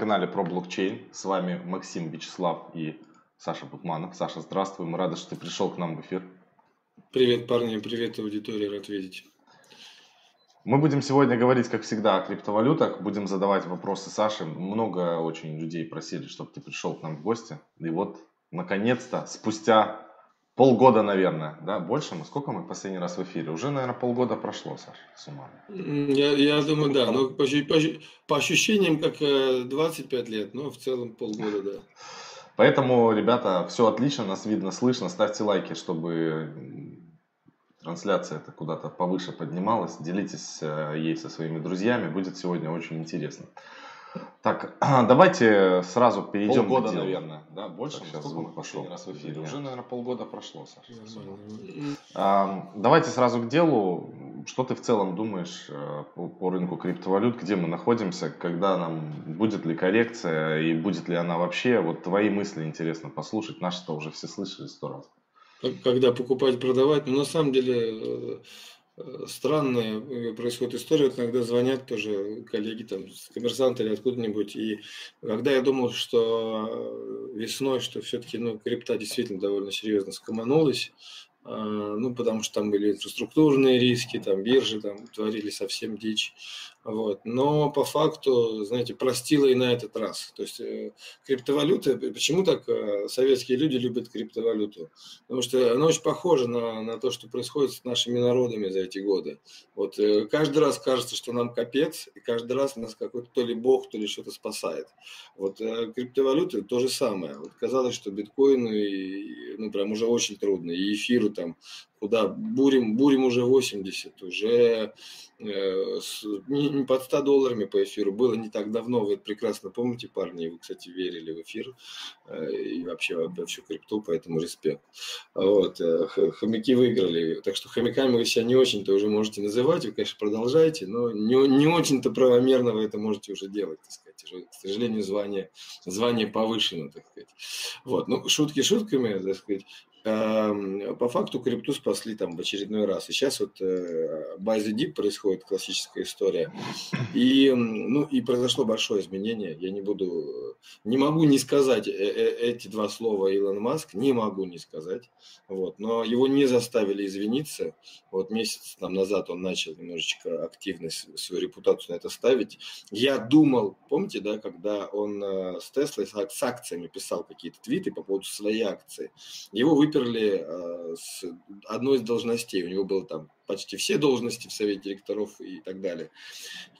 канале про блокчейн. С вами Максим Вячеслав и Саша Бутманов. Саша, здравствуй. Мы рады, что ты пришел к нам в эфир. Привет, парни. Привет, аудитория. Рад видеть. Мы будем сегодня говорить, как всегда, о криптовалютах. Будем задавать вопросы Саше. Много очень людей просили, чтобы ты пришел к нам в гости. И вот, наконец-то, спустя Полгода, наверное, да, больше мы. Сколько мы последний раз в эфире? Уже, наверное, полгода прошло, Саша, с ума. Я, я думаю, да. Но по, по, по ощущениям, как 25 э, лет, но в целом полгода, да. Поэтому, ребята, все отлично, нас видно, слышно. Ставьте лайки, чтобы трансляция это куда-то повыше поднималась. Делитесь э, ей со своими друзьями. Будет сегодня очень интересно. Так, давайте сразу перейдем полгода, к делу. наверное, да, больше. Так, сейчас звук пошел. Раз в эфире. Уже, наверное, полгода прошло, Саша. А, давайте сразу к делу. Что ты в целом думаешь э, по, по рынку криптовалют, где мы находимся, когда нам будет ли коррекция и будет ли она вообще? Вот твои мысли интересно послушать. Наши-то уже все слышали сто раз. Когда покупать, продавать, но ну, на самом деле Э, странная э, происходит история. Вот иногда звонят тоже коллеги там с коммерсанта или откуда-нибудь. И когда я думал, что весной, что все-таки ну, крипта действительно довольно серьезно скоманулась, ну, потому что там были инфраструктурные риски, там биржи там творили совсем дичь. Вот. Но по факту, знаете, простила и на этот раз. То есть э, криптовалюта, почему так э, советские люди любят криптовалюту? Потому что она очень похожа на, на то, что происходит с нашими народами за эти годы. Вот э, каждый раз кажется, что нам капец, и каждый раз нас какой-то то ли бог, то ли что-то спасает. Вот криптовалюта то же самое. Вот казалось, что биткоину и, ну, прям уже очень трудно, и эфиру там куда бурим, бурим уже 80, уже э, с, не, под 100 долларами по эфиру. Было не так давно, вы это прекрасно помните, парни, вы, кстати, верили в эфир э, и вообще во всю крипту, поэтому респект. Вот, э, хомяки выиграли, так что хомяками вы себя не очень-то уже можете называть, вы, конечно, продолжаете, но не, не очень-то правомерно вы это можете уже делать, так сказать. Уже, к сожалению, звание, звание повышено, так сказать. Вот, ну, шутки шутками, так сказать, по факту крипту спасли там в очередной раз. И сейчас вот э, buy the dip происходит классическая история. И, ну, и произошло большое изменение. Я не буду, не могу не сказать э, э, эти два слова Илон Маск, не могу не сказать. Вот. Но его не заставили извиниться. Вот месяц там назад он начал немножечко активно свою репутацию на это ставить. Я думал, помните, да, когда он с Теслой, с акциями писал какие-то твиты по поводу своей акции, его вы выперли э, с одной из должностей. У него было там почти все должности в совете директоров и так далее.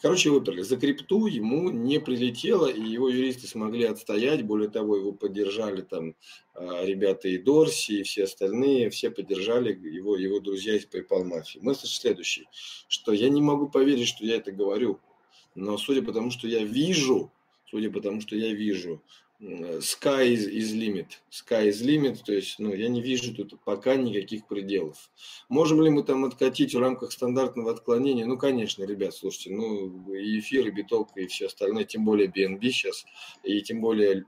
Короче, выперли. За крипту ему не прилетело, и его юристы смогли отстоять. Более того, его поддержали там э, ребята и Дорси, и все остальные. Все поддержали его, его друзья из PayPal мафии. Мысль следующий, что я не могу поверить, что я это говорю. Но судя по тому, что я вижу, судя по тому, что я вижу, sky is, is limit. Sky is limit, то есть ну, я не вижу тут пока никаких пределов. Можем ли мы там откатить в рамках стандартного отклонения? Ну, конечно, ребят, слушайте, ну и эфир, и биток, и все остальное, тем более BNB сейчас, и тем более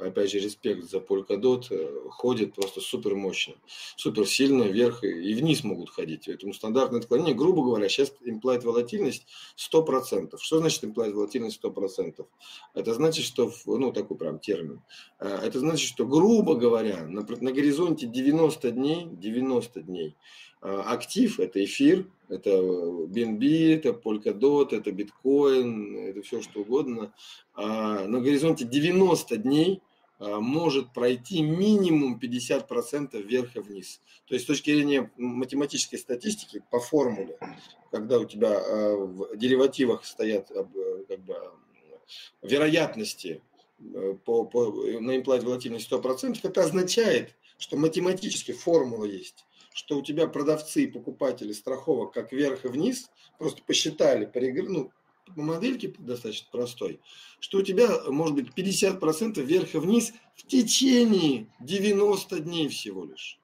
опять же, респект за Polkadot, э, ходит просто супер мощно, супер сильно вверх и вниз могут ходить. Поэтому стандартное отклонение, грубо говоря, сейчас implied волатильность 100%. Что значит implied волатильность 100%? Это значит, что, ну, такой прям термин, э, это значит, что, грубо говоря, на, на горизонте 90 дней, 90 дней, э, актив – это эфир, это BNB, это Polkadot, это биткоин, это все что угодно. А на горизонте 90 дней может пройти минимум 50% вверх и вниз. То есть с точки зрения математической статистики по формуле, когда у тебя а, в деривативах стоят как бы, вероятности по, по, на имплант волатильность 100%, это означает, что математически формула есть что у тебя продавцы и покупатели страховок как вверх и вниз, просто посчитали, перегр... ну, по модельке достаточно простой, что у тебя может быть 50% вверх и вниз в течение 90 дней всего лишь.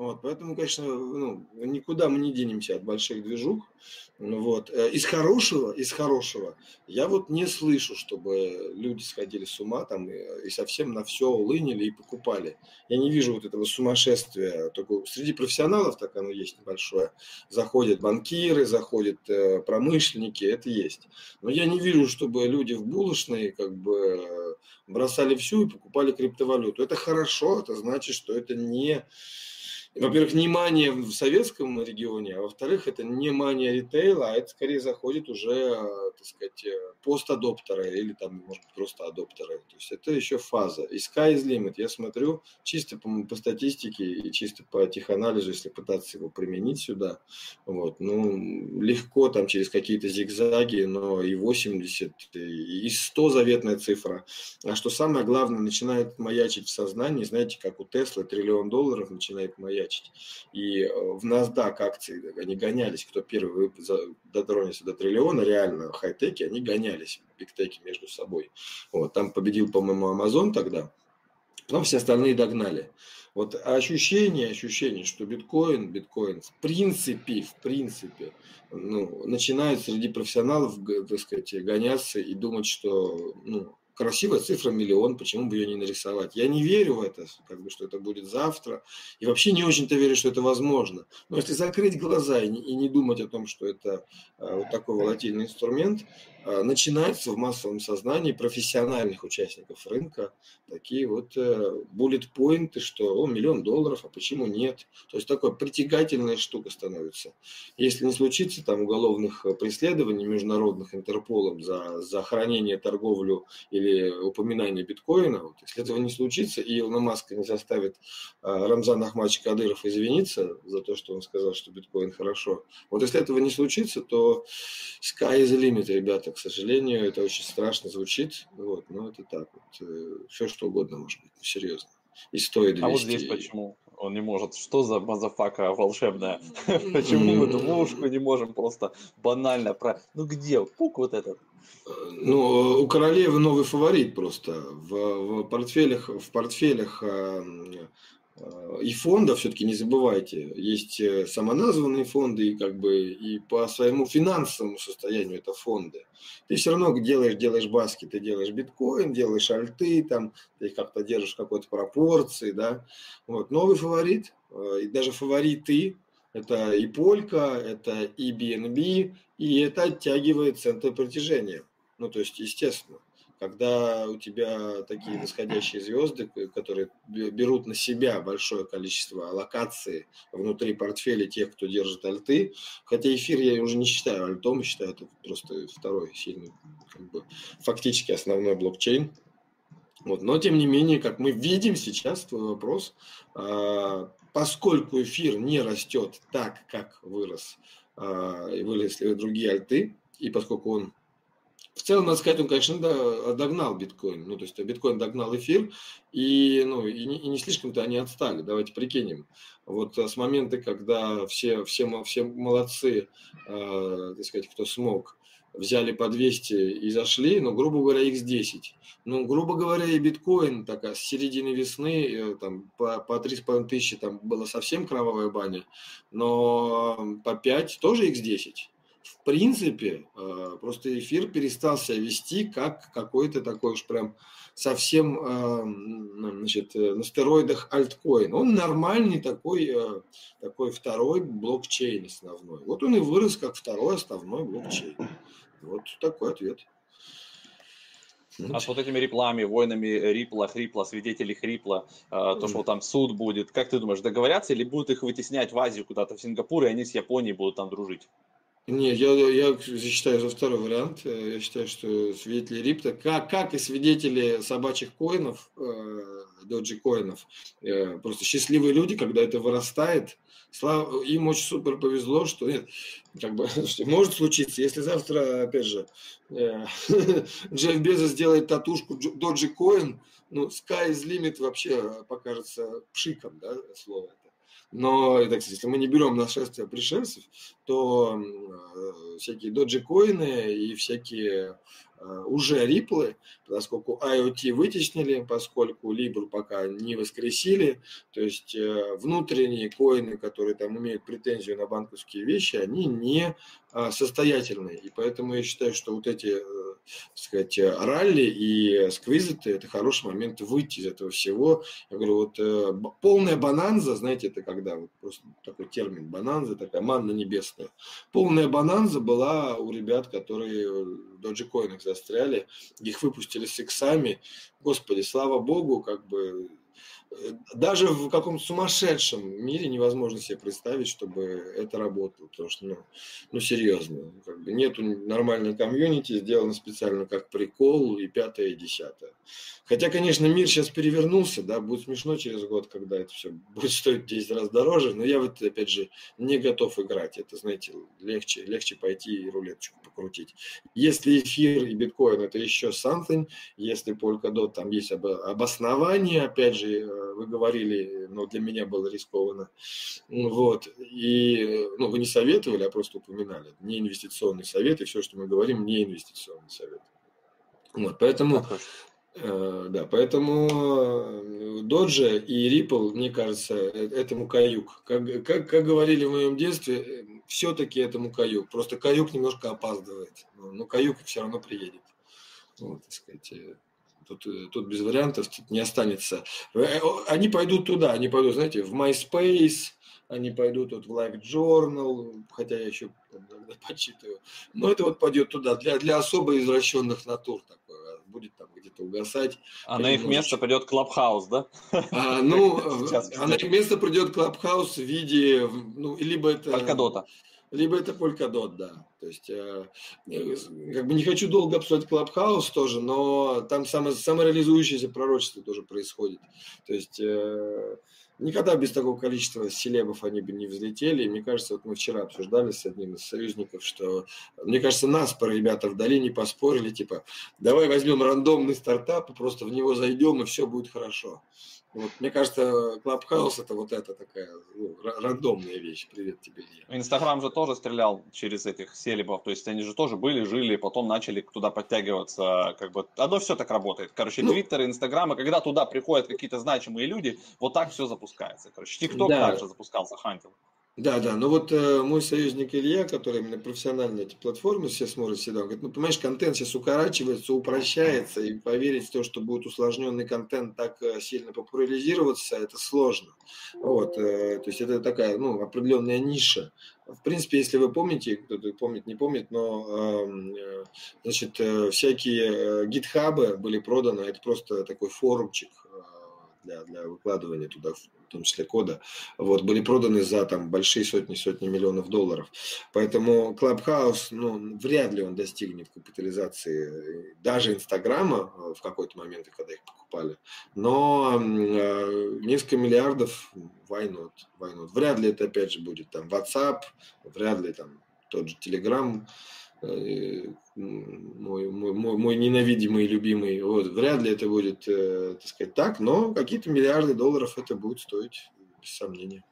Вот, поэтому, конечно, ну, никуда мы не денемся от больших движух. Вот. Э, из хорошего, из хорошего, я вот не слышу, чтобы люди сходили с ума там и, и совсем на все улынили и покупали. Я не вижу вот этого сумасшествия. Только среди профессионалов так оно есть небольшое. Заходят банкиры, заходят э, промышленники, это есть. Но я не вижу, чтобы люди в булочной как бы бросали всю и покупали криптовалюту. Это хорошо, это значит, что это не во-первых, не мания в советском регионе, а во-вторых, это не мания ритейла, а это скорее заходит уже, так сказать, постадоптеры или там, может быть, просто адоптеры. То есть это еще фаза. И sky is limit. Я смотрю чисто по, по статистике и чисто по теханализу, если пытаться его применить сюда. Вот. Ну, легко там через какие-то зигзаги, но и 80, и 100 заветная цифра. А что самое главное, начинает маячить в сознании, знаете, как у Тесла триллион долларов начинает маячить маячить. И э, в NASDAQ акции, они гонялись, кто первый дотронется до триллиона, реально хай-теки, они гонялись, бигтеки между собой. Вот, там победил, по-моему, Amazon тогда, потом все остальные догнали. Вот ощущение, ощущение, что биткоин, биткоин в принципе, в принципе, ну, начинает среди профессионалов, так сказать, гоняться и думать, что, ну, красивая цифра миллион, почему бы ее не нарисовать? Я не верю в это, как бы, что это будет завтра, и вообще не очень-то верю, что это возможно. Но если закрыть глаза и не, и не думать о том, что это а, вот такой волатильный инструмент, а, начинается в массовом сознании профессиональных участников рынка такие вот буллет-поинты, э, что о, миллион долларов, а почему нет? То есть такая притягательная штука становится. Если не случится там уголовных преследований международных Интерполом за, за хранение, торговлю или или упоминание биткоина, вот, если этого не случится, и Илона Маска не заставит а, Рамзан Ахмадович Кадыров извиниться за то, что он сказал, что биткоин хорошо, вот если этого не случится, то sky is the limit, ребята, к сожалению, это очень страшно звучит, вот, но это так вот, э, все что угодно может быть, серьезно. И стоит 200. А вот здесь почему он не может? Что за motherfucker волшебная? Почему мы эту ловушку не можем просто банально про... Ну где? Пук вот этот. Ну, у королевы новый фаворит просто. В, в портфелях, в портфелях э, э, и фондов, все-таки не забывайте, есть э, самоназванные фонды и как бы и по своему финансовому состоянию это фонды. Ты все равно делаешь, делаешь баски, ты делаешь биткоин, делаешь альты, там, ты как-то держишь какой-то пропорции, да. Вот. Новый фаворит, и даже фавориты, это и Полька, это и BNB, и это оттягивает центр притяжения. Ну, то есть, естественно, когда у тебя такие восходящие звезды, которые берут на себя большое количество аллокации внутри портфеля тех, кто держит альты, хотя эфир я уже не считаю альтом, считаю это просто второй сильный, как бы, фактически основной блокчейн, вот. Но, тем не менее, как мы видим сейчас, твой вопрос, а, поскольку эфир не растет так, как вырос, а, и выросли другие альты, и поскольку он в целом, надо сказать, он, конечно, да, догнал биткоин. Ну, то есть биткоин догнал эфир, и, ну, и, не, и не слишком-то они отстали. Давайте прикинем. Вот с момента, когда все, все, все молодцы, э, так сказать, кто смог, взяли по 200 и зашли, ну, грубо говоря, x10. Ну, грубо говоря, и биткоин такая с середины весны, э, там, по, по 3,5 тысячи там была совсем кровавая баня, но по 5 тоже x10 в принципе, э, просто эфир перестал себя вести как какой-то такой уж прям совсем э, значит, э, на стероидах альткоин. Он нормальный такой, такой второй блокчейн основной. Вот он и вырос как второй основной блокчейн. Вот такой ответ. А с вот этими реплами, войнами Рипла, Хрипла, свидетелей Хрипла, то, что там суд будет, как ты думаешь, договорятся или будут их вытеснять в Азию куда-то, в Сингапур, и они с Японией будут там дружить? Нет, я, я считаю за второй вариант. Э, я считаю, что свидетели рипта, как, как и свидетели собачьих коинов, э, доджи коинов, э, просто счастливые люди, когда это вырастает, слава, им очень супер повезло, что нет, как бы, что может случиться, если завтра, опять же, э, Джефф Безос сделает татушку доджи коин, ну, sky is limit вообще покажется пшиком, да, слово но, так сказать, если мы не берем нашествие пришельцев, то э, всякие доджи-коины и всякие э, уже риплы, поскольку IoT вытеснили, поскольку Libra пока не воскресили, то есть э, внутренние коины, которые там имеют претензию на банковские вещи, они не а, состоятельные. И поэтому я считаю, что вот эти, сказать, ралли и сквизиты – это хороший момент выйти из этого всего. Я говорю, вот полная бананза, знаете, это когда, вот просто такой термин бананза, такая манна небесная. Полная бананза была у ребят, которые в доджикоинах застряли, их выпустили с иксами. Господи, слава богу, как бы даже в каком-то сумасшедшем мире невозможно себе представить, чтобы это работало, потому что, ну, ну серьезно, как бы нету нормальной комьюнити, сделано специально как прикол и пятое, и десятое. Хотя, конечно, мир сейчас перевернулся, да, будет смешно через год, когда это все будет стоить 10 раз дороже, но я вот, опять же, не готов играть. Это, знаете, легче, легче пойти и рулеточку покрутить. Если эфир и биткоин это еще something, если Polkadot там есть обоснование, опять же, э, вы говорили, но для меня было рискованно. Вот. И, ну, вы не советовали, а просто упоминали. Не инвестиционный совет, и все, что мы говорим, не инвестиционный совет. Вот, поэтому, э, да, поэтому Doge и Ripple, мне кажется, э, этому каюк. Как, как, как говорили в моем детстве, все-таки этому каюк. Просто каюк немножко опаздывает, но каюк все равно приедет. Вот, так сказать, э, Тут, э, тут без вариантов тут не останется. Э, они пойдут туда, они пойдут, знаете, в MySpace, они пойдут вот в Like Journal, хотя я еще иногда почитываю. Но это вот пойдет туда, для, для особо извращенных натур такое, а будет там где-то угасать. А на их место придет Clubhouse, да? А, ну, а на их место придет Clubhouse в виде, ну, либо это... Polkadot либо это Polkadot, да. То есть, э, как бы не хочу долго обсуждать Clubhouse тоже, но там само, самореализующееся пророчество тоже происходит. То есть, э, никогда без такого количества селебов они бы не взлетели. И мне кажется, вот мы вчера обсуждали с одним из союзников, что, мне кажется, нас по ребята в долине поспорили, типа, давай возьмем рандомный стартап, и просто в него зайдем, и все будет хорошо. Вот, мне кажется, Клабхаус это вот эта такая ну, рандомная вещь. Привет тебе, Илья. Инстаграм же тоже стрелял через этих селебов, то есть они же тоже были, жили, потом начали туда подтягиваться, как бы, оно все так работает. Короче, ну, Твиттер, Инстаграм, и когда туда приходят какие-то значимые люди, вот так все запускается. Короче, ТикТок да. также запускался, хантил. Да, да, но вот э, мой союзник Илья, который именно профессионально эти платформы все смотрит всегда, он говорит, ну, понимаешь, контент сейчас укорачивается, упрощается, и поверить в то, что будет усложненный контент так э, сильно популяризироваться, это сложно. Вот, э, то есть это такая, ну, определенная ниша. В принципе, если вы помните, кто-то помнит, не помнит, но, эм, э, значит, э, всякие э, гитхабы были проданы, это просто такой форумчик, э, для, для выкладывания туда, в том числе кода, вот, были проданы за там большие сотни-сотни миллионов долларов. Поэтому Clubhouse, ну, вряд ли он достигнет капитализации даже Инстаграма э, в какой-то момент, когда их покупали. Но э, несколько миллиардов, why not, why not? Вряд ли это опять же будет там WhatsApp, вряд ли там тот же Telegram, Э, мой, мой, ненавидимый и любимый. Вот, вряд ли это будет, э, так сказать, так, но какие-то миллиарды долларов это будет стоить, без сомнения.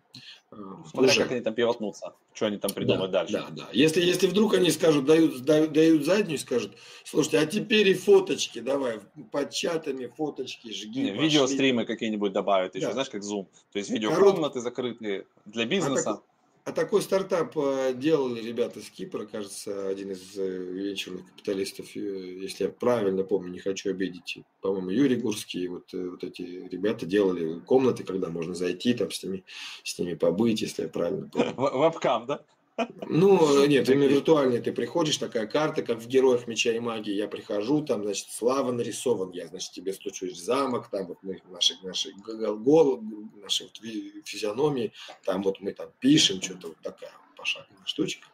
Э, Смотря уже. как они там пивотнутся, что они там придумают да, дальше. Да, да. Если, если вдруг они скажут, дают, дают, дают заднюю, скажут, слушайте, а теперь и фоточки давай, под чатами фоточки жги. Не, видеостримы какие-нибудь добавят еще, да. знаешь, как Zoom. То есть видеокомнаты Корот... закрытые для бизнеса. А так, а такой стартап э, делали ребята с Кипра, кажется, один из э, венчурных капиталистов, э, если я правильно помню, не хочу обидеть, по-моему, Юрий Гурский, вот, вот эти ребята делали комнаты, когда можно зайти, там с ними, с ними побыть, если я правильно помню. Вебкам, да? Ну, нет, именно виртуальный. Ты приходишь, такая карта, как в «Героях меча и магии». Я прихожу, там, значит, слава нарисован. Я, значит, тебе стучусь в замок, там вот мы, наши, наши головы, наши вот физиономии, там вот мы там пишем, что-то вот такая пошаговая штучка.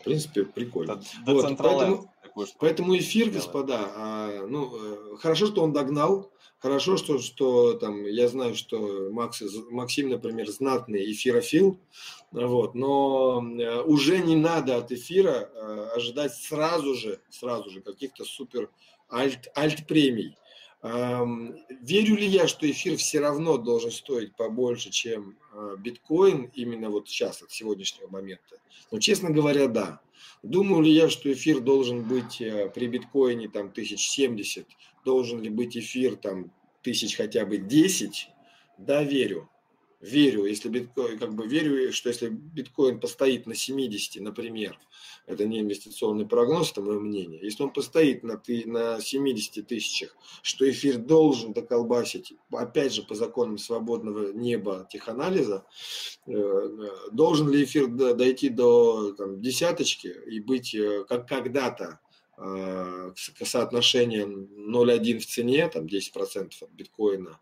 В принципе, прикольно. Вот, поэтому, поэтому эфир, господа, а, ну, э, хорошо, что он догнал, Хорошо, что, что там, я знаю, что Макс, Максим, например, знатный эфирофил, вот, но э, уже не надо от эфира э, ожидать сразу же, сразу же каких-то супер альт, альт-премий. Верю ли я, что эфир все равно должен стоить побольше, чем э, биткоин именно вот сейчас, от сегодняшнего момента? Ну, честно говоря, да. Думаю ли я, что эфир должен быть при биткоине там 1070, должен ли быть эфир там тысяч хотя бы 10? Да, верю верю, если биткоин, как бы верю, что если биткоин постоит на 70, например, это не инвестиционный прогноз, это мое мнение, если он постоит на, на 70 тысячах, что эфир должен доколбасить, опять же, по законам свободного неба теханализа, э, должен ли эфир дойти до там, десяточки и быть э, как когда-то э, соотношение 0,1 в цене, там 10% от биткоина,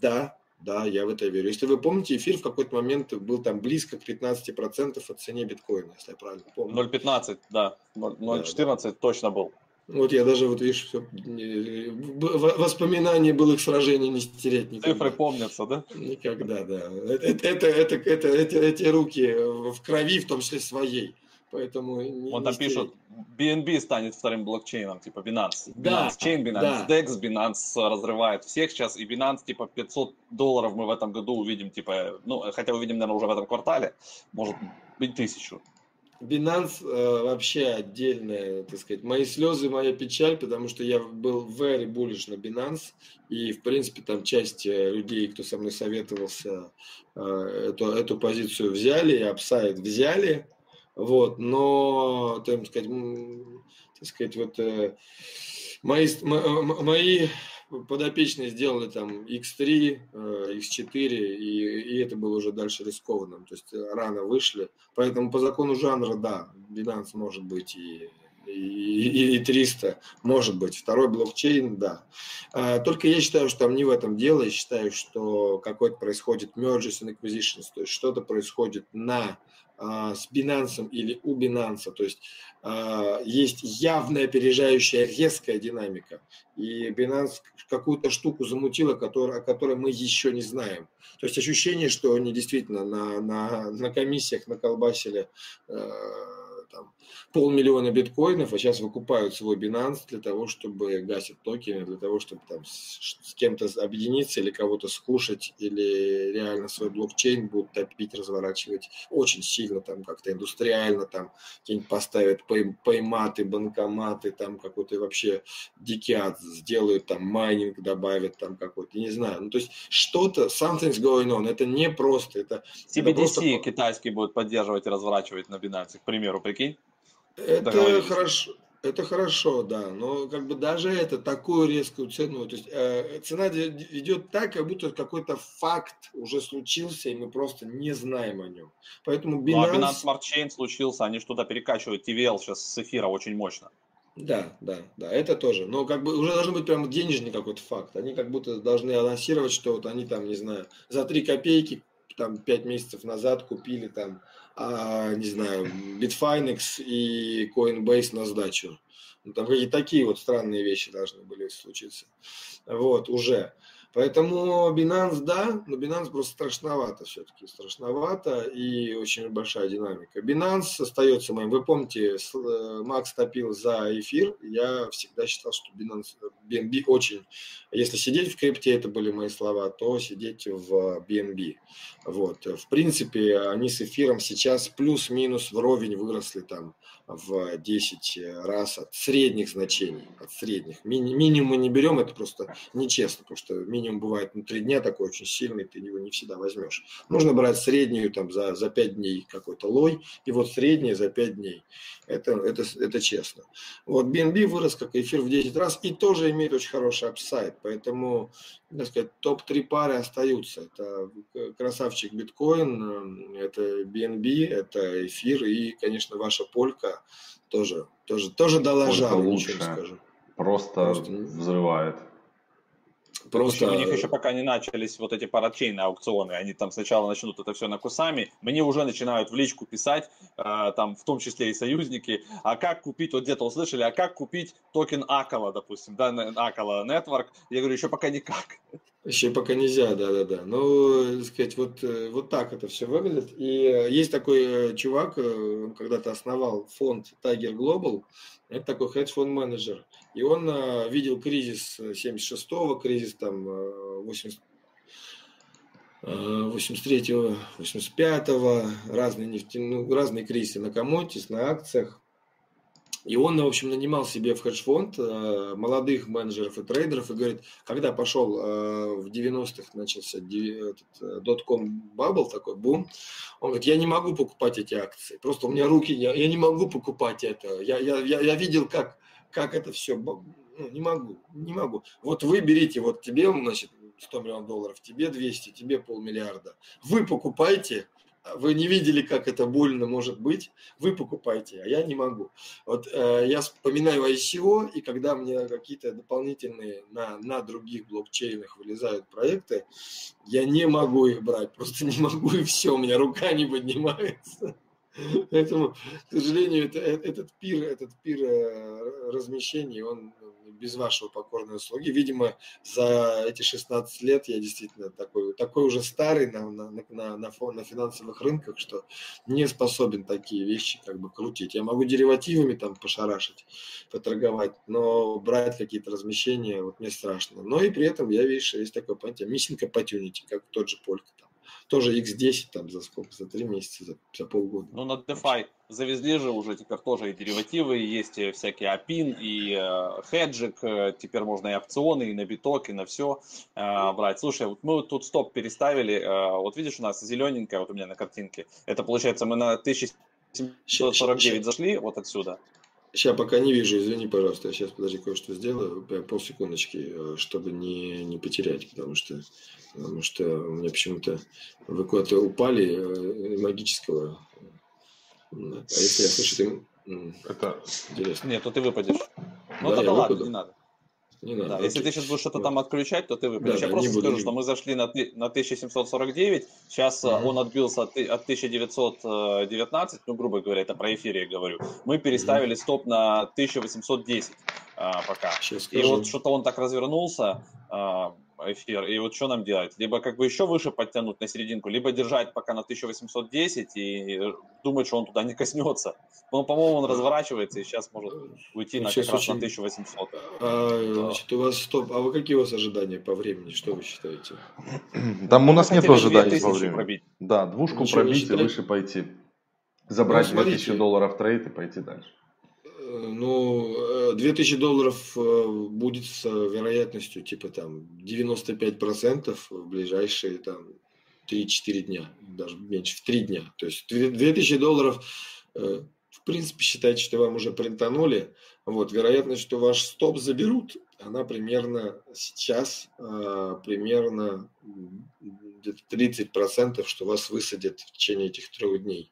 да, да, я в это верю. Если вы помните, эфир в какой-то момент был там близко к 15% от цене биткоина, если я правильно помню. 0,15, да. 0,14 да, точно был. Вот я даже, вот видишь, все, воспоминания былых сражений не стереть никогда. Цифры помнятся, да? Никогда, да. Это, это, это, это, это, эти руки в крови, в том числе своей. Поэтому не, Он там пишет, BNB станет вторым блокчейном, типа Binance. Да, Binance Chain, Binance да. DEX, Binance разрывает всех сейчас, и Binance, типа, 500 долларов мы в этом году увидим, типа, ну, хотя увидим, наверное, уже в этом квартале, может быть, тысячу. Binance э, вообще отдельная, так сказать, мои слезы, моя печаль, потому что я был very bullish на Binance, и, в принципе, там часть э, людей, кто со мной советовался, э, эту, эту позицию взяли, и апсайд взяли, вот, но, так сказать, так сказать вот э, мои, мои подопечные сделали там X3, X4, э, и, и это было уже дальше рискованным, то есть рано вышли. Поэтому по закону жанра, да, Binance может быть и и, и 300, может быть. Второй блокчейн, да. А, только я считаю, что там не в этом дело. Я считаю, что какой-то происходит mergers and acquisitions, то есть что-то происходит на с Binance или у Binance, то есть а, есть явная опережающая резкая динамика. И Binance какую-то штуку замутила, о которой мы еще не знаем. То есть ощущение, что они действительно на, на, на комиссиях наколбасили э, там, полмиллиона биткоинов, а сейчас выкупают свой Binance для того, чтобы гасить токены, для того, чтобы там с, с кем-то объединиться или кого-то скушать, или реально свой блокчейн будут топить, разворачивать очень сильно, там как-то индустриально, там какие-нибудь поставят пей, пейматы, банкоматы, там какой-то вообще дикиат сделают, там майнинг добавят, там какой-то, не знаю. Ну, то есть что-то, something's going on, это не просто, это... CBDC это просто... китайский будет поддерживать и разворачивать на Binance, к примеру, прикинь? Это хорошо. Это хорошо, да, но как бы даже это такую резкую цену, то есть э, цена идет так, как будто какой-то факт уже случился, и мы просто не знаем о нем. Поэтому Binance... Ну, а Binance Smart Chain случился, они что-то перекачивают TVL сейчас с эфира очень мощно. Да, да, да, это тоже. Но как бы уже должен быть прям денежный какой-то факт. Они как будто должны анонсировать, что вот они там, не знаю, за 3 копейки там 5 месяцев назад купили там а, не знаю, Bitfinex и Coinbase на сдачу. Ну, там какие-то такие вот странные вещи должны были случиться. Вот, уже. Поэтому Binance, да, но Binance просто страшновато все-таки, страшновато и очень большая динамика. Binance остается моим, вы помните, э, Макс топил за эфир, я всегда считал, что Binance, BNB очень, если сидеть в крипте, это были мои слова, то сидеть в BNB. Вот, в принципе, они с эфиром сейчас плюс-минус вровень выросли там в 10 раз от средних значений, от средних. Ми- минимум мы не берем, это просто нечестно, потому что минимум бывает внутри дня такой очень сильный, ты его не всегда возьмешь. Нужно брать среднюю там за, за 5 дней какой-то лой, и вот средняя за 5 дней. Это, это, это честно. Вот BNB вырос как эфир в 10 раз и тоже имеет очень хороший апсайд, поэтому, так сказать, топ-3 пары остаются. Это красавчик биткоин, это BNB, это эфир и, конечно, ваша полька тоже, тоже, тоже доложал, лучше. скажу. Просто, Просто взрывает. Просто... У них еще пока не начались вот эти парачейные аукционы, они там сначала начнут это все на кусами, мне уже начинают в личку писать, э, там в том числе и союзники, а как купить, вот где-то услышали, а как купить токен Акала, допустим, да, Акала Network, я говорю, еще пока никак. Еще пока нельзя, да-да-да. Ну, так сказать, вот, э, вот так это все выглядит. И э, есть такой э, чувак, он когда-то основал фонд Tiger Global, это такой хедж-фонд менеджер. И он видел кризис 76-го, кризис там 80 83-го, 85-го, разные, нефти, ну, разные кризисы на коммодитис, на акциях. И он, в общем, нанимал себе в хедж-фонд э, молодых менеджеров и трейдеров и говорит, когда пошел э, в 90-х начался дотком бабл такой бум, он говорит, я не могу покупать эти акции, просто у меня руки, я, я не могу покупать это. Я, я, я, я видел, как, как это все, ну, не могу, не могу. Вот вы берите, вот тебе, значит, 100 миллионов долларов, тебе 200, тебе полмиллиарда. Вы покупайте, вы не видели, как это больно может быть, вы покупайте, а я не могу. Вот э, я вспоминаю ICO, и когда мне какие-то дополнительные на, на других блокчейнах вылезают проекты, я не могу их брать, просто не могу, и все, у меня рука не поднимается. Поэтому, к сожалению, это, э, этот пир, этот пир э, размещений, он без вашего покорной услуги. Видимо, за эти 16 лет я действительно такой, такой уже старый на, на, на, на, на финансовых рынках, что не способен такие вещи как бы крутить. Я могу деривативами там пошарашить, поторговать, но брать какие-то размещения вот мне страшно. Но и при этом я, видишь, есть такое понятие missing opportunity, как тот же Полька там тоже X10 там за сколько, за три месяца, за, за полгода. Ну, на DeFi завезли же уже теперь тоже и деривативы, есть всякие APIN, и э, хеджик, э, теперь можно и опционы, и на биток, и на все э, брать. Слушай, вот мы тут стоп переставили, э, вот видишь, у нас зелененькая, вот у меня на картинке, это получается мы на 1749 зашли вот отсюда. Сейчас пока не вижу, извини, пожалуйста. Я сейчас, подожди, кое-что сделаю. Полсекундочки, э, чтобы не, не потерять, потому что, потому что у меня почему-то вы куда-то упали э, магического. А если я слышу, ты... Это... Интересно. Нет, то ты выпадешь. Ну да, тогда ладно, не надо. Не надо. Да, если ты сейчас будешь что-то там отключать, то ты выпадешь. Да, Я да, просто скажу, буду. что мы зашли на, на 1749, сейчас угу. он отбился от, от 1919, ну, грубо говоря, это про эфир я говорю. Мы переставили угу. стоп на 1810 а, пока. Сейчас И вот что-то он так развернулся, а, эфир. И вот что нам делать? Либо как бы еще выше подтянуть на серединку, либо держать пока на 1810 и думать, что он туда не коснется. Но, по-моему, он разворачивается и сейчас может уйти на как раз на 1800. А, значит, у вас стоп. А вы какие у вас ожидания по времени? Что вы считаете? Там у нас нет ожиданий по времени. Пробить. Да, двушку Ничего пробить и выше пойти. Забрать ну, 2000 долларов трейд и пойти дальше. Ну, 2000 э, долларов э, будет с вероятностью типа там 95% в ближайшие там 3-4 дня, даже меньше, в 3 дня. То есть 2000 долларов, э, в принципе, считайте, что вам уже принтанули. Вот, вероятность, что ваш стоп заберут, она примерно сейчас, примерно где-то 30%, что вас высадят в течение этих трех дней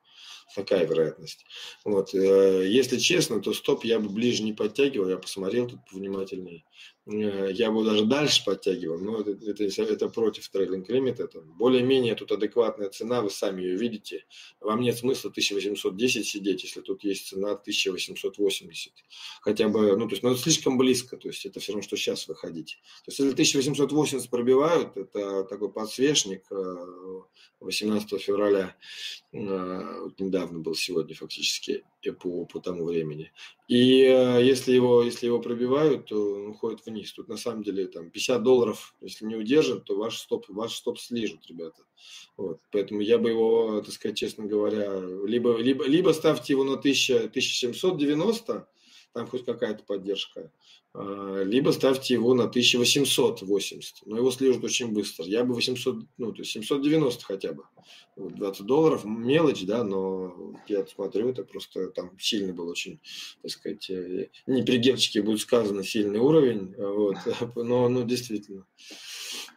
такая вероятность. Вот. Э, если честно, то стоп я бы ближе не подтягивал, я посмотрел тут внимательнее. Э, я бы даже дальше подтягивал, но это, это, это против трейлинг лимита. Более-менее тут адекватная цена, вы сами ее видите. Вам нет смысла 1810 сидеть, если тут есть цена 1880. Хотя бы, ну, то есть, ну, слишком близко, то есть, это все равно, что сейчас выходить. То есть, если 1880 пробивают, это такой подсвечник 18 э, февраля, вот недавно был сегодня фактически, по, по тому времени. И э, если его, если его пробивают, то он уходит вниз. Тут на самом деле там 50 долларов, если не удержит, то ваш стоп, ваш стоп слижут, ребята. Вот. Поэтому я бы его, так сказать, честно говоря, либо, либо, либо ставьте его на 1000, 1790, там хоть какая-то поддержка, а, либо ставьте его на 1880, но его слежут очень быстро. Я бы 800, ну, то есть 790 хотя бы. 20 долларов, мелочь, да, но я смотрю, это просто там сильный был очень, так сказать, э, не при герчике будет сказано сильный уровень, вот, но, ну, действительно.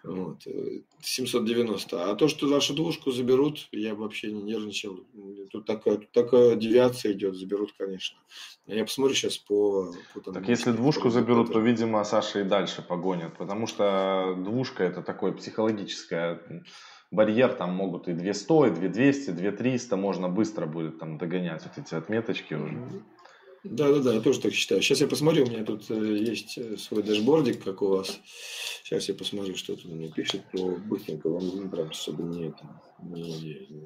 Вот. 790. Э, а то, что вашу двушку заберут, я вообще не нервничал. Тут такая, тут такая девиация идет, заберут, конечно. Я посмотрю сейчас по... по тому, так если двушку заберут, то, видимо, Саша и дальше погонят. Потому что двушка это такое психологическое барьер, там могут и 200, и 2200, 2300, можно быстро будет там догонять вот эти отметочки уже. Да, да, да, я тоже так считаю. Сейчас я посмотрю, у меня тут э, есть э, свой дашбордик, как у вас. Сейчас я посмотрю, что тут мне пишет, то быстренько вам прям чтобы не, не,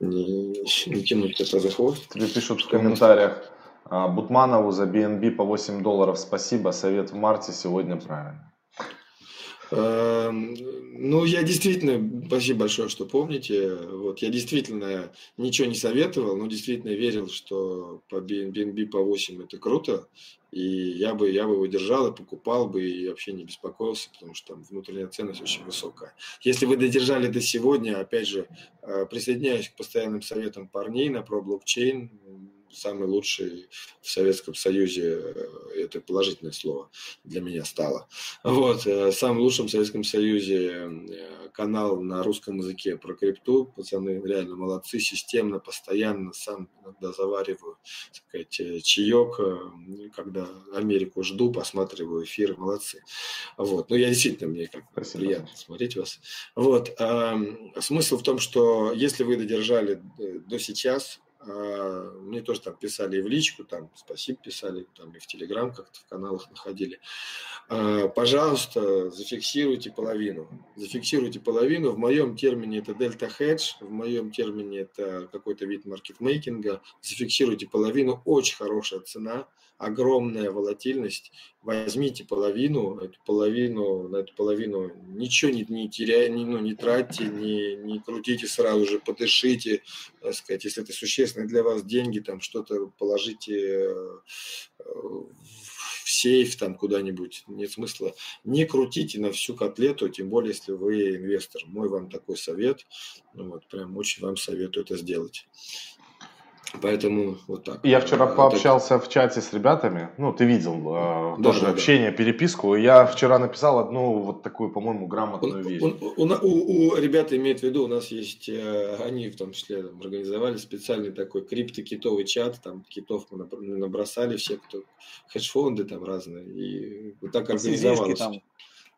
не, не тянуть кота за хвост. Тебе пишут в комментариях, а, Бутманову за BNB по 8 долларов спасибо, совет в марте сегодня правильно. Эм, ну, я действительно, спасибо большое, что помните. Вот, я действительно ничего не советовал, но действительно верил, что по BNB по 8 это круто. И я бы, я бы его держал и покупал бы, и вообще не беспокоился, потому что там внутренняя ценность очень высокая. Если вы додержали до сегодня, опять же, э, присоединяюсь к постоянным советам парней на про блокчейн, самый лучший в Советском Союзе, э, это положительное слово для меня стало. Вот, э, самым лучшим в Советском Союзе э, канал на русском языке про крипту. Пацаны реально молодцы, системно, постоянно, сам иногда завариваю, так сказать, чаек, когда Америку жду, посматриваю эфир, молодцы. Вот, ну я действительно, мне как Спасибо. приятно смотреть вас. Вот, смысл в том, что если вы додержали до сейчас, мне тоже там писали и в личку, там спасибо писали, там и в Телеграм как-то в каналах находили. А, пожалуйста, зафиксируйте половину. Зафиксируйте половину. В моем термине это дельта хедж, в моем термине это какой-то вид маркетмейкинга. Зафиксируйте половину. Очень хорошая цена, огромная волатильность. Возьмите половину, эту половину, на эту половину ничего не, не теряйте, не, ну, не тратьте, не, не крутите сразу же, подышите, так сказать, если это существенные для вас деньги, там что-то положите э, в сейф там куда-нибудь, нет смысла. Не крутите на всю котлету, тем более, если вы инвестор. Мой вам такой совет, ну вот, прям очень вам советую это сделать. Поэтому вот так. Я вчера а, пообщался это... в чате с ребятами. Ну, ты видел э, да, тоже да, общение, да. переписку. Я вчера написал одну вот такую, по-моему, грамотную вещь. У, у, у, у ребят имеет в виду, у нас есть, э, они в том числе там, организовали специальный такой криптокитовый чат. Там китов мы набросали все, кто хедж-фонды там разные. И вот так организовалось. Там.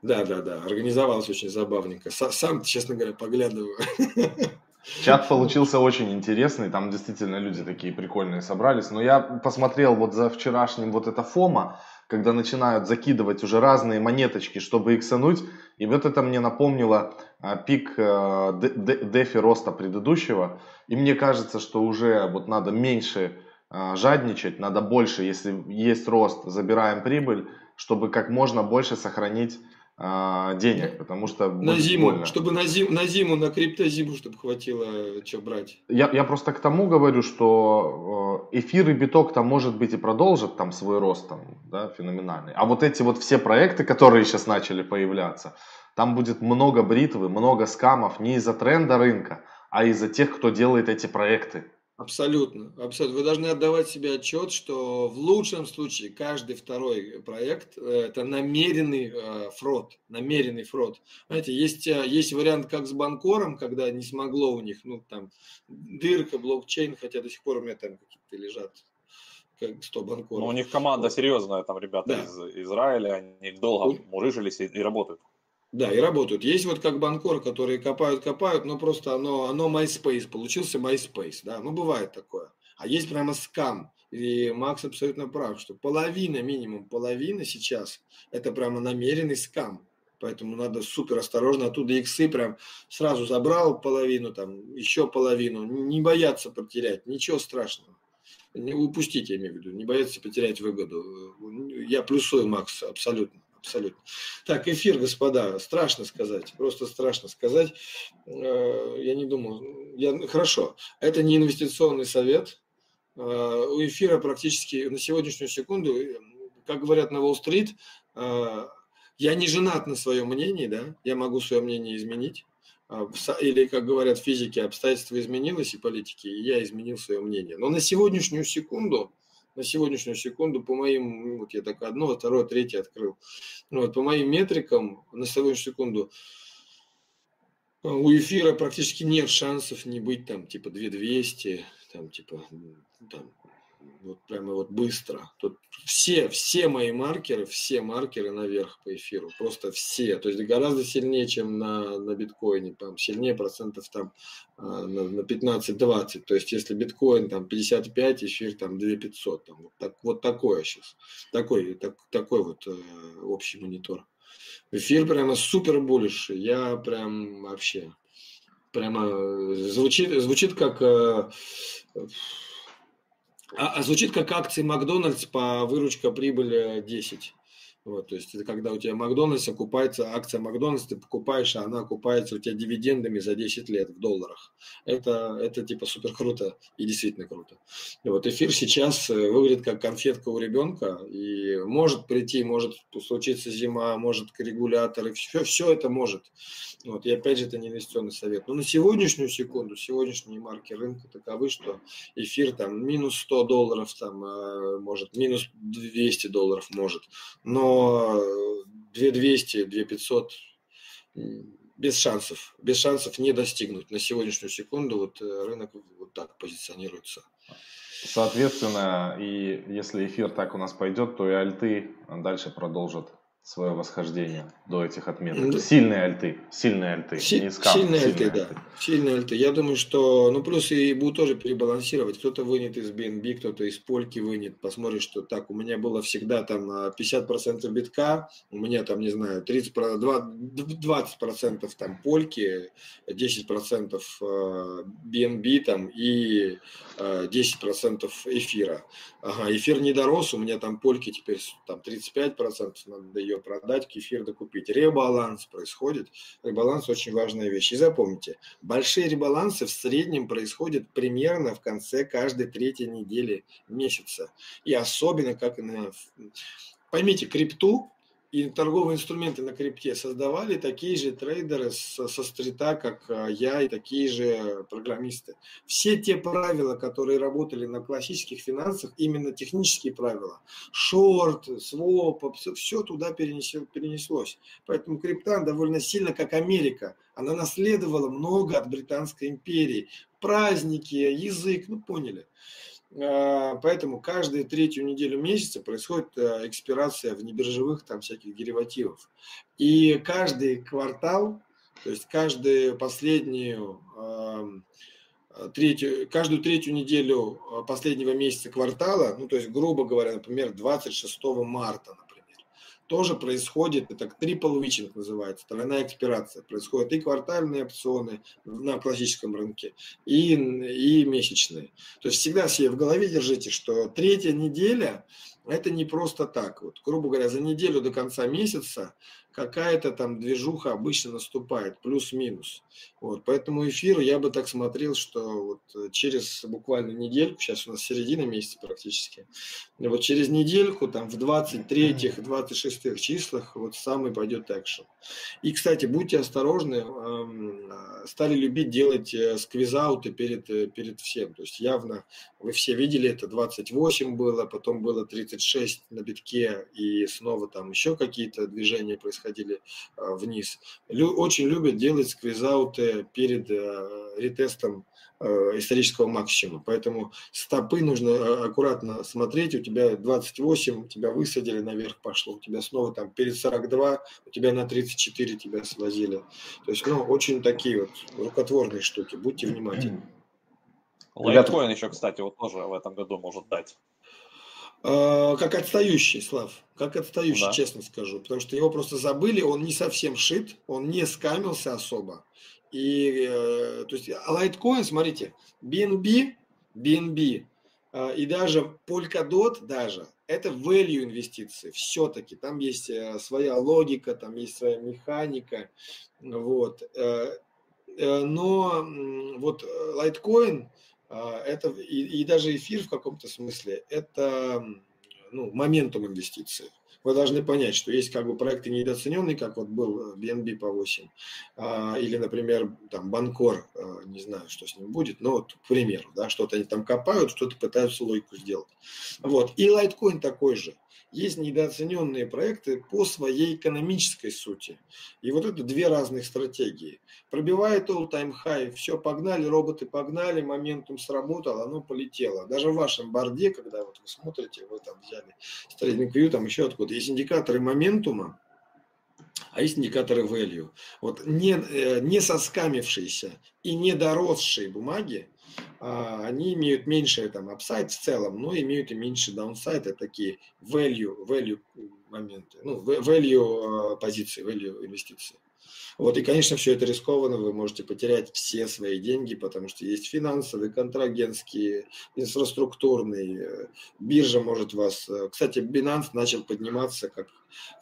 Да, да, да. Организовалось очень забавненько. Сам, честно говоря, поглядываю. Чат получился очень интересный, там действительно люди такие прикольные собрались. Но я посмотрел вот за вчерашним вот это фома, когда начинают закидывать уже разные монеточки, чтобы иксануть. И вот это мне напомнило а, пик а, дефи роста предыдущего. И мне кажется, что уже вот надо меньше а, жадничать, надо больше, если есть рост, забираем прибыль, чтобы как можно больше сохранить а, денег, потому что на зиму, больно. чтобы на зиму, на зиму, на криптозиму, чтобы хватило что брать. Я, я просто к тому говорю, что э, эфир и биток там может быть и продолжат там свой рост там, да, феноменальный. А вот эти вот все проекты, которые сейчас начали появляться, там будет много бритвы, много скамов не из-за тренда рынка, а из-за тех, кто делает эти проекты. Абсолютно, абсолютно. Вы должны отдавать себе отчет, что в лучшем случае каждый второй проект э, – это намеренный э, фрод, намеренный фрод. Знаете, есть, э, есть вариант, как с Банкором, когда не смогло у них, ну, там, дырка, блокчейн, хотя до сих пор у меня там какие-то лежат как 100 банкоров. Ну, у них команда серьезная, там ребята да. из Израиля, они долго у... мурыжились и, и работают. Да, и работают. Есть вот как банкор, которые копают, копают, но просто оно, оно MySpace, получился MySpace, да, ну бывает такое. А есть прямо скам. И Макс абсолютно прав, что половина, минимум половина сейчас, это прямо намеренный скам. Поэтому надо супер осторожно. Оттуда иксы прям сразу забрал половину, там еще половину. Не бояться потерять, ничего страшного. Не упустите, я имею в виду, не бояться потерять выгоду. Я плюсую Макс абсолютно абсолютно. Так, эфир, господа, страшно сказать, просто страшно сказать. Э, я не думаю, я, хорошо, это не инвестиционный совет. Э, у эфира практически на сегодняшнюю секунду, как говорят на Уолл-стрит, э, я не женат на своем мнении, да, я могу свое мнение изменить. Или, как говорят физики, обстоятельства изменилось и политики, и я изменил свое мнение. Но на сегодняшнюю секунду на сегодняшнюю секунду, по моим, ну, вот я так одно, второе, третье открыл. Ну, вот по моим метрикам, на сегодняшнюю секунду, у эфира практически нет шансов не быть там типа 2200, там типа там, вот прямо вот быстро. Тут все, все мои маркеры, все маркеры наверх по эфиру, просто все. То есть гораздо сильнее, чем на, на биткоине, там, сильнее процентов там а, на, на 15-20. То есть если биткоин там 55, эфир там 2500. Там, вот, так, вот такое сейчас. Такой, так, такой вот э, общий монитор. Эфир прямо супер булишь. Я прям вообще прямо э, звучит, звучит как э, а, а звучит как акции Макдональдс по выручка прибыли 10. Вот, то есть это когда у тебя Макдональдс окупается, акция Макдональдс ты покупаешь, а она окупается у тебя дивидендами за 10 лет в долларах. Это, это типа супер круто и действительно круто. И вот эфир сейчас э, выглядит как конфетка у ребенка и может прийти, может случиться зима, может регуляторы, все, все это может. Вот, и опять же это не инвестиционный совет. Но на сегодняшнюю секунду, сегодняшние марки рынка таковы, что эфир там минус 100 долларов, там э, может минус 200 долларов может. Но 2200, 2500 без шансов, без шансов не достигнуть. На сегодняшнюю секунду вот э, рынок вот так позиционируется. Соответственно, и если эфир так у нас пойдет, то и альты дальше продолжат свое восхождение до этих отметок. Да. Сильные альты, сильные альты, Си- не скам, сильные, сильные альты, альты, да. Сильные альты. Я думаю, что, ну, плюс и будут тоже перебалансировать. Кто-то вынет из BNB, кто-то из Польки вынет. Посмотришь, что так, у меня было всегда там 50% а, битка, у меня там, не знаю, 30, 20% там Польки, 10% BNB там и 10% а, эфира. Ага, эфир не дорос, у меня там Польки теперь там 35%, надо ее продать, кефир докупить. Ребаланс происходит. Ребаланс очень важная вещь. И запомните, большие ребалансы в среднем происходят примерно в конце каждой третьей недели месяца. И особенно как на... Поймите, крипту и торговые инструменты на крипте создавали такие же трейдеры со, со стрита, как а, я, и такие же программисты. Все те правила, которые работали на классических финансах, именно технические правила, шорт, своп, все, все туда перенесло, перенеслось. Поэтому крипта довольно сильно, как Америка, она наследовала много от Британской империи. Праздники, язык, ну поняли. А, поэтому каждую третью неделю месяца происходит э, экспирация в небиржевых там всяких деривативов. И каждый квартал, то есть каждую последнюю третью, каждую третью неделю э, последнего месяца квартала, ну то есть грубо говоря, например, 26 марта, тоже происходит, это triple witching называется, тройная экспирация. Происходят и квартальные опционы на классическом рынке, и, и месячные. То есть всегда себе в голове держите, что третья неделя – это не просто так. Вот, грубо говоря, за неделю до конца месяца какая-то там движуха обычно наступает, плюс-минус. Вот, поэтому эфир я бы так смотрел, что вот э, через буквально недельку, сейчас у нас середина месяца практически, вот через недельку, там в 23-х, 26-х числах вот самый пойдет экшен. И, кстати, будьте осторожны, эм, стали любить делать э, сквизауты перед, э, перед всем. То есть явно вы все видели, это 28 было, потом было 36 на битке, и снова там еще какие-то движения происходили сходили а, вниз. Лю, очень любят делать сквизауты перед э, ретестом э, исторического максимума. Поэтому стопы нужно э, аккуратно смотреть. У тебя 28, тебя высадили наверх пошло. У тебя снова там перед 42, у тебя на 34 тебя свозили. То есть, ну, очень такие вот рукотворные штуки. Будьте внимательны. Лайткоин еще, кстати, вот тоже в этом году может дать. А, как отстающий, Слав, как отстающий, да. честно скажу, потому что его просто забыли, он не совсем шит, он не скамился особо. И, э, то есть, а лайткоин, смотрите, BNB, BNB э, и даже Polkadot даже, это value инвестиции, все-таки, там есть э, своя логика, там есть своя механика, вот. Но вот лайткоин, это и, и даже эфир в каком-то смысле это ну, моментум инвестиции. Вы должны понять, что есть как бы проекты недооцененные, как вот был BNB по 8, а, или, например, там Банкор, а, не знаю, что с ним будет, но вот, к примеру, да, что-то они там копают, что-то пытаются логику сделать. Вот. И Litecoin такой же есть недооцененные проекты по своей экономической сути. И вот это две разных стратегии. Пробивает all-time high, все, погнали, роботы погнали, моментум сработал, оно полетело. Даже в вашем борде, когда вот вы смотрите, вы там взяли TradingView, там еще откуда, есть индикаторы моментума, а есть индикаторы value. Вот не, э, не соскамившиеся и не доросшие бумаги, а, они имеют меньше там upside в целом, но имеют и меньше downside, это такие value, value моменты, ну, value а, позиции, value инвестиции. Вот, и, конечно, все это рискованно, вы можете потерять все свои деньги, потому что есть финансовые, контрагентские, инфраструктурные, биржа может вас... Кстати, Binance начал подниматься как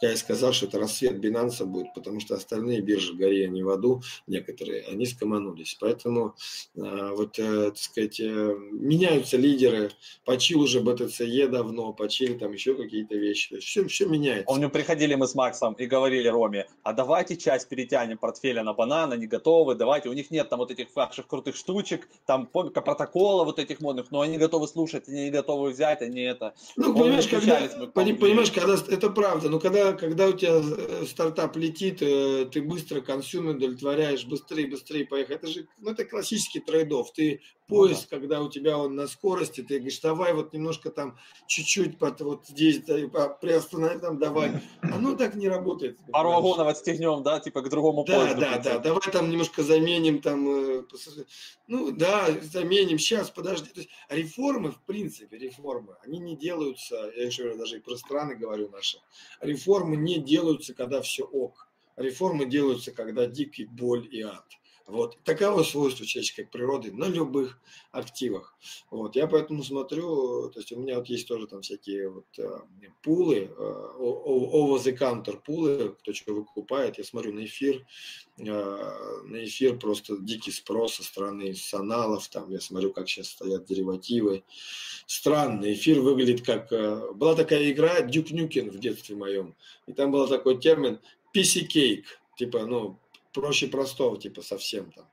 Я и сказал, что это рассвет Binance будет, потому что остальные биржи гори они в аду, некоторые, они скоманулись. Поэтому э, вот, э, так сказать, э, меняются лидеры, почил уже BTC-e давно, почили там еще какие-то вещи. То есть все, все меняется. Помню, приходили мы с Максом и говорили Роме, а давайте часть перетянем портфеля на банан, они готовы, давайте, у них нет там вот этих ваших крутых штучек, там протокола вот этих модных, но они готовы слушать, они готовы взять, они это... Ну, понимаешь, когда, понимаешь, когда это правда, но когда, когда у тебя э, стартап летит, э, ты быстро consumer удовлетворяешь, быстрее, быстрее поехать. Это же, ну, это классический trade-off. Ты поезд, ну, да. когда у тебя он на скорости, ты говоришь, давай вот немножко там чуть-чуть под, вот здесь да, приостанови там, давай. Оно так не работает. Пару вагонов отстегнем, да, типа к другому да, поезду. Да, да, да, давай там немножко заменим там, э, ну да, заменим, сейчас, подожди. То есть реформы, в принципе, реформы, они не делаются, я еще даже и про страны говорю наши, реформы не делаются, когда все ок. Реформы делаются, когда дикий боль и ад. Вот. Таково свойство человеческой природы на любых активах. Вот. Я поэтому смотрю, то есть у меня вот есть тоже там всякие вот, э, пулы, over the counter пулы, кто что выкупает. Я смотрю на эфир, э, на эфир просто дикий спрос со стороны саналов, там я смотрю, как сейчас стоят деривативы. Странно, эфир выглядит как... Э, была такая игра Duke Nukem в детстве моем, и там был такой термин Cake, типа, ну, проще простого, типа совсем там.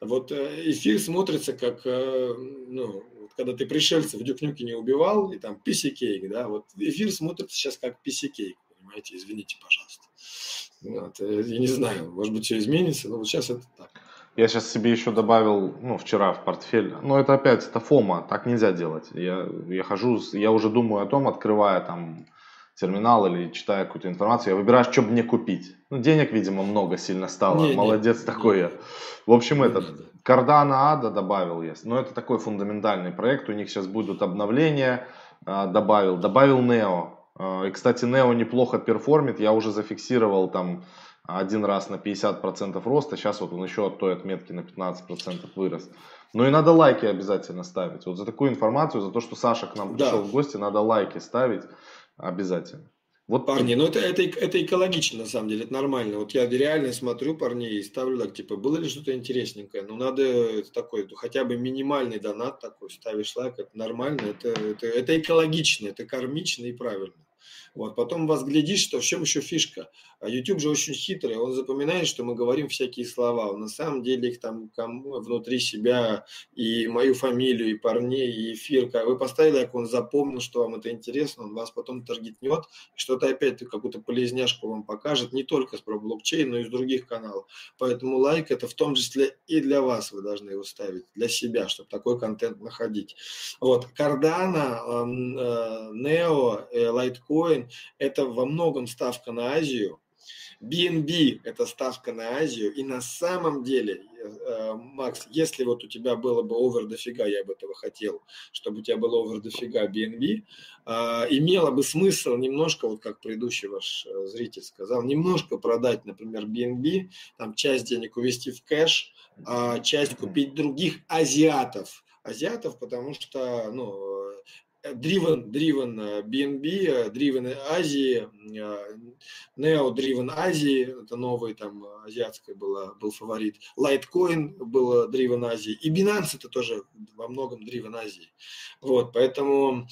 Вот эфир смотрится как, э, ну, когда ты пришельцев в Дюкнюке не убивал, и там писикейк, да, вот эфир смотрится сейчас как писикейк, понимаете, извините, пожалуйста. Вот, э, я не знаю, может быть, все изменится, но вот сейчас это так. Я сейчас себе еще добавил, ну, вчера в портфель, но это опять, это фома, так нельзя делать. Я, я хожу, я уже думаю о том, открывая там терминал или читая какую-то информацию, я выбираю, что мне купить. Ну, денег, видимо, много сильно стало. Не, Молодец не, такой не. я. В общем, не, этот Cardano Ада добавил я. Но это такой фундаментальный проект. У них сейчас будут обновления. А, добавил. Добавил Neo. А, и, кстати, Neo неплохо перформит. Я уже зафиксировал там один раз на 50% роста. Сейчас вот он еще от той отметки на 15% вырос. Ну и надо лайки обязательно ставить. Вот за такую информацию, за то, что Саша к нам пришел да. в гости, надо лайки ставить. Обязательно. Вот парни, ну это, это, это экологично, на самом деле, это нормально. Вот я реально смотрю парней и ставлю так, типа, было ли что-то интересненькое? Ну, надо такой, хотя бы минимальный донат такой, ставишь лайк, это нормально, это, это, это экологично, это кармично и правильно. Вот, потом вас глядишь, что в чем еще фишка. А YouTube же очень хитрый, он запоминает, что мы говорим всякие слова. Он на самом деле их там внутри себя и мою фамилию, и парней, и эфир. Вы поставили, как он запомнил, что вам это интересно, он вас потом таргетнет, что-то опять какую-то полезняшку вам покажет, не только с про блокчейн, но и с других каналов. Поэтому лайк это в том числе и для вас вы должны его ставить, для себя, чтобы такой контент находить. Вот, Cardano, э, Neo, э, Это во многом ставка на Азию, BNB – это ставка на Азию. И на самом деле, э, Макс, если вот у тебя было бы овер дофига, я бы этого хотел, чтобы у тебя было овер дофига BNB, э, имело бы смысл немножко, вот как предыдущий ваш э, зритель сказал, немножко продать, например, BNB, там часть денег увести в кэш, а часть купить других азиатов. Азиатов, потому что, ну, Driven, Driven BNB, Driven Азии, Neo Driven Азии, это новый там азиатская была, был фаворит. Litecoin был Driven Азии. И Binance это тоже во многом Driven Азии. Вот, поэтому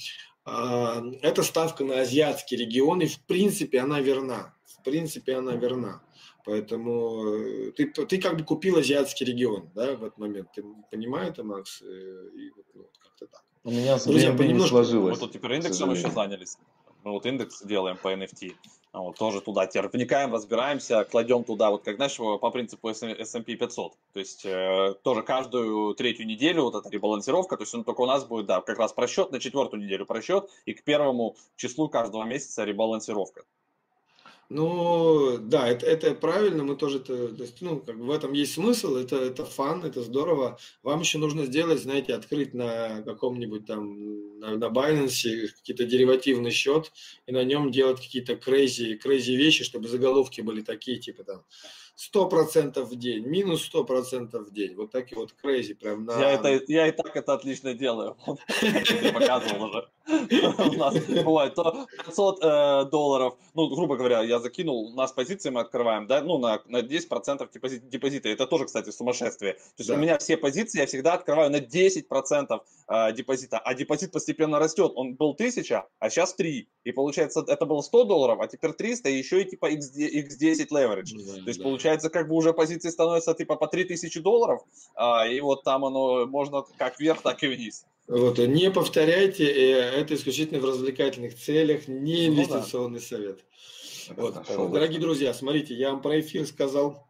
э, эта ставка на азиатский регион, и в принципе она верна. В принципе она верна. Поэтому э, ты, ты как бы купил азиатский регион, да, в этот момент. Ты понимаешь это, Макс? Э, и, вот, как-то так. У меня Друзья, не сложилось. Мы тут теперь индексом еще занялись. Мы вот индекс делаем по NFT. А вот, тоже туда теперь вникаем, разбираемся, кладем туда, вот как, знаешь, по принципу S&P 500. То есть э, тоже каждую третью неделю вот эта ребалансировка, то есть он только у нас будет, да, как раз просчет, на четвертую неделю просчет, и к первому числу каждого месяца ребалансировка. Ну, да, это, это правильно, мы тоже, это, то есть, ну, как бы в этом есть смысл, это, это фан, это здорово. Вам еще нужно сделать, знаете, открыть на каком-нибудь там, на, на Binance какие-то деривативный счет и на нем делать какие-то crazy, crazy вещи, чтобы заголовки были такие, типа там, 100% в день, минус 100% в день. Вот такие вот crazy прям на... Я, это, я и так это отлично делаю. Показывал уже. У нас бывает то 500 э, долларов, ну, грубо говоря, я закинул, у нас позиции мы открываем, да, ну, на, на 10% депозита. Это тоже, кстати, сумасшествие. То есть у меня все позиции я всегда открываю на 10% э, депозита, а депозит постепенно растет. Он был 1000, а сейчас 3. И получается, это было 100 долларов, а теперь 300, и еще и типа x10 leverage. То есть получается, как бы уже позиции становятся типа по 3000 долларов, а, и вот там оно можно как вверх, так и вниз. Вот, не повторяйте, э, это исключительно в развлекательных целях, не инвестиционный ну, да. совет. Вот. Дорогие друзья, смотрите, я вам про эфир сказал,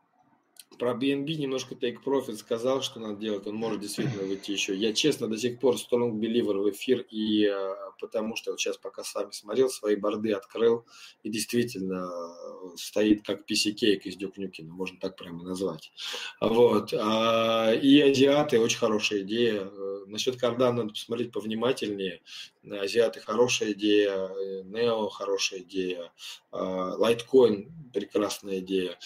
про BNB немножко Take Profit сказал, что надо делать, он может действительно выйти еще. Я честно до сих пор strong believer в эфир, и э, потому что вот сейчас пока с вами смотрел, свои борды открыл, и действительно э, стоит как PC-кейк из Дюк Нюкина, можно так прямо назвать. Вот. А, и азиаты очень хорошая идея. Э, насчет Кардана надо посмотреть повнимательнее. Азиаты хорошая идея, Нео хорошая идея, Litecoin прекрасная идея.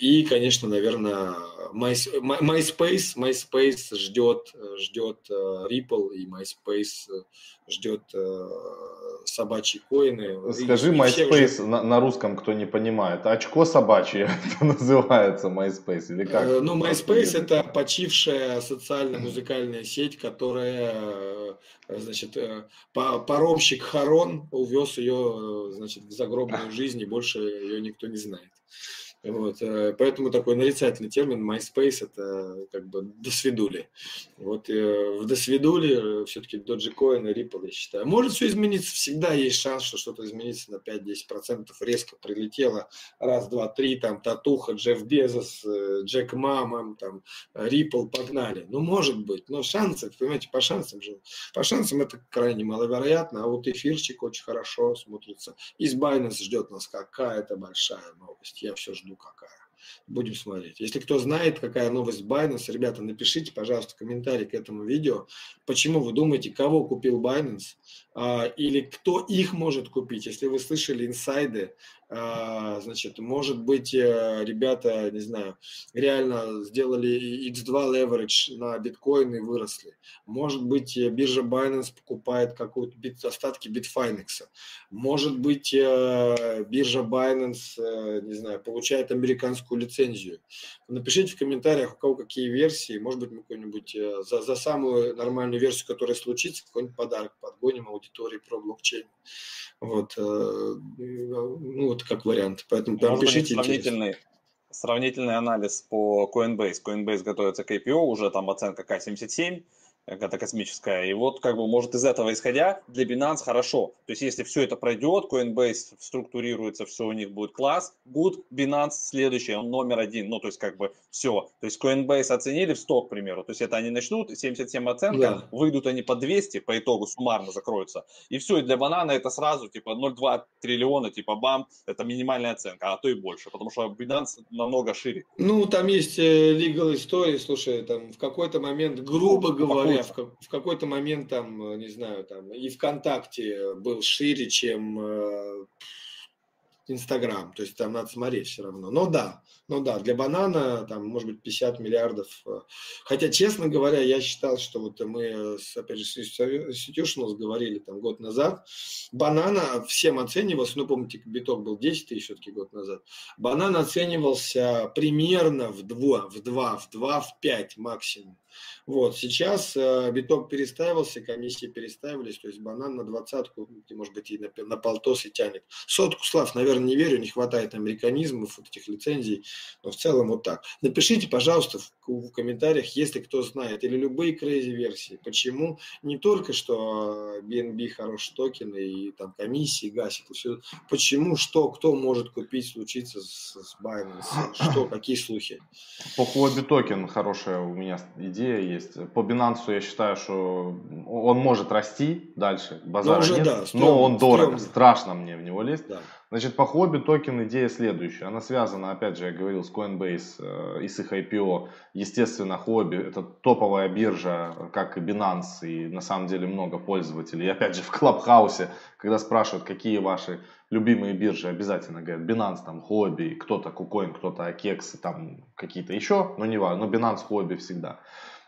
И, конечно, наверное, MySpace, MySpace ждет, ждет э, Ripple и MySpace ждет э, собачьи коины. Скажи и, MySpace уже... на, на русском, кто не понимает. Очко собачье, это называется MySpace или как? Э, ну, MySpace это почившая социально-музыкальная сеть, которая, значит, паромщик Харон увез ее, значит, в загробную жизнь, и больше ее никто не знает. Вот, э, поэтому такой нарицательный термин MySpace это как бы досвидули. Вот э, в досвидули все-таки Dogecoin и Ripple, я считаю. Может все измениться, всегда есть шанс, что что-то изменится на 5-10%, резко прилетело, раз, два, три, там, Татуха, Джефф Безос, э, Джек Мама, там, Ripple, погнали. Ну, может быть, но шансы, понимаете, по шансам же, по шансам это крайне маловероятно, а вот эфирчик очень хорошо смотрится. Из Binance ждет нас какая-то большая новость, я все жду какая. Будем смотреть. Если кто знает, какая новость Binance, ребята, напишите, пожалуйста, комментарий к этому видео. Почему вы думаете, кого купил Binance? А, или кто их может купить? Если вы слышали инсайды, а, значит, может быть, э, ребята, не знаю, реально сделали X2 leverage на биткоин и выросли. Может быть, э, биржа Binance покупает какую-то бит, остатки Bitfinex. Может быть, э, биржа Binance, не знаю, получает американскую лицензию. Напишите в комментариях, у кого какие версии. Может быть, мы какой-нибудь за, за самую нормальную версию, которая случится, какой-нибудь подарок подгоним аудитории про блокчейн. Вот, ну, вот как вариант. Поэтому прям Может пишите. Сравнительный, сравнительный анализ по Coinbase. Coinbase готовится к IPO, уже там оценка К77 какая-то космическая. И вот как бы может из этого исходя для Binance хорошо. То есть если все это пройдет, Coinbase структурируется, все у них будет класс, good, Binance следующий, он номер один. Ну то есть как бы все. То есть Coinbase оценили в 100, к примеру. То есть это они начнут, 77 оценка, да. выйдут они по 200, по итогу суммарно закроются. И все, и для банана это сразу типа 0,2 триллиона, типа бам, это минимальная оценка, а то и больше, потому что Binance намного шире. Ну там есть э, legal истории, слушай, там в какой-то момент, грубо говоря, говоря, в, в какой-то момент там, э, не знаю, там и ВКонтакте был шире, чем э, Инстаграм, то есть там надо смотреть все равно. Но да, ну да, для банана там может быть 50 миллиардов. Э. Хотя, честно говоря, я считал, что вот мы, с, Institutionals говорили там год назад, банана всем оценивался, ну помните, биток был 10 тысяч все-таки год назад, банан оценивался примерно в 2, в 2, в 2, в 5 максимум. Вот, сейчас э, биток перестаивался, комиссии перестаивались, то есть банан на двадцатку, может быть, и на, на полтос и тянет. Сотку, Слав, наверное, не верю, не хватает американизмов, вот этих лицензий, но в целом вот так. Напишите, пожалуйста, в, в комментариях, если кто знает, или любые crazy версии, почему не только, что BNB хороший токен и там комиссии гасит, все, почему, что, кто может купить, случиться с, с Binance, что, какие слухи? По Huobi токен хорошая у меня идея есть. По Binance я считаю, что он может расти дальше, базар ну, уже, нет, да, стрёмно, но он дорого, стрёмно. страшно мне в него лезть. Да. Значит, по Huobi токен идея следующая. Она связана, опять же, я говорил, с Coinbase э, и с их IPO. Естественно, Huobi – это топовая биржа, как и Binance, и на самом деле много пользователей. И опять же, в Клабхаусе, когда спрашивают, какие ваши любимые биржи, обязательно говорят Binance, там, хобби, кто-то KuCoin, кто-то Akex, там какие-то еще, но не важно, но Binance, хобби всегда.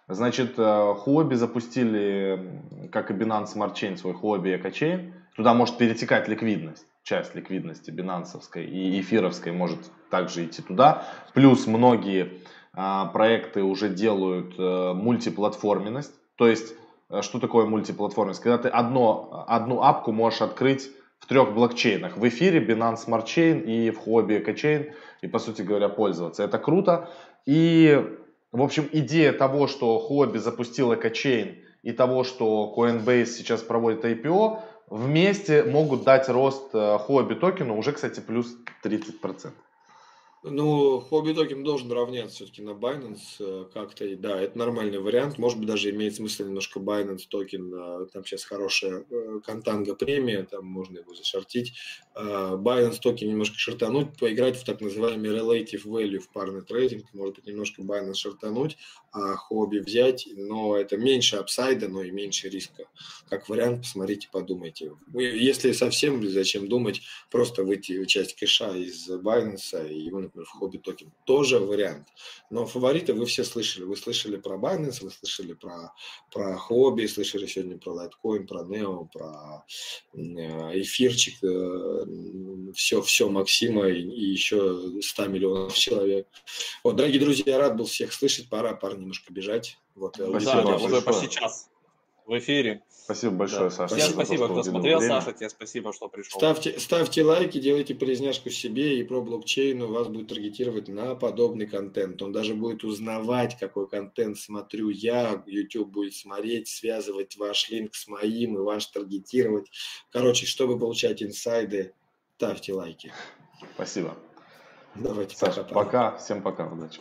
Значит, э, хобби запустили, как и Binance Smart Chain, свой хобби EcoChain. Туда может перетекать ликвидность часть ликвидности бинансовской и эфировской может также идти туда. Плюс многие а, проекты уже делают а, мультиплатформенность. То есть, а, что такое мультиплатформенность? Когда ты одно, одну апку можешь открыть в трех блокчейнах. В эфире Binance Smart Chain и в Huobi EcoChain. И, по сути говоря, пользоваться. Это круто. И, в общем, идея того, что Huobi запустил EcoChain и того, что Coinbase сейчас проводит IPO, вместе могут дать рост э, Huobi токену уже, кстати, плюс 30%. Ну, Huobi токен должен равняться все-таки на Binance э, как-то. И да, это нормальный вариант. Может быть, даже имеет смысл немножко Binance токен. Э, там сейчас хорошая э, контанга премия, там можно его зашортить. Binance токен немножко шортануть, поиграть в так называемый relative value в парный трейдинг. Может быть, немножко Binance шортануть, а Huobi взять. Но это меньше апсайда, но и меньше риска. Как вариант, посмотрите, подумайте. Если совсем зачем думать, просто выйти часть кэша из Binance и его, например, в Huobi токен. Тоже вариант. Но фавориты вы все слышали. Вы слышали про Binance, вы слышали про, про Huobi, слышали сегодня про Litecoin, про Neo, про э, эфирчик, все, э, все Максима и, и еще 100 миллионов человек. Вот, дорогие друзья, рад был всех слышать. Пора, пора немножко бежать. Вот, Спасибо, да, уже почти час в эфире. Спасибо большое, да. Саша. Всем спасибо, кто смотрел. Время. Саша, тебе спасибо, что пришел. Ставьте, ставьте лайки, делайте полезняшку себе, и про блокчейн у вас будет таргетировать на подобный контент. Он даже будет узнавать, какой контент смотрю я. YouTube будет смотреть, связывать ваш линк с моим и ваш таргетировать. Короче, чтобы получать инсайды, ставьте лайки. Спасибо. Давайте Саша, пока. пока. Всем пока. Удачи.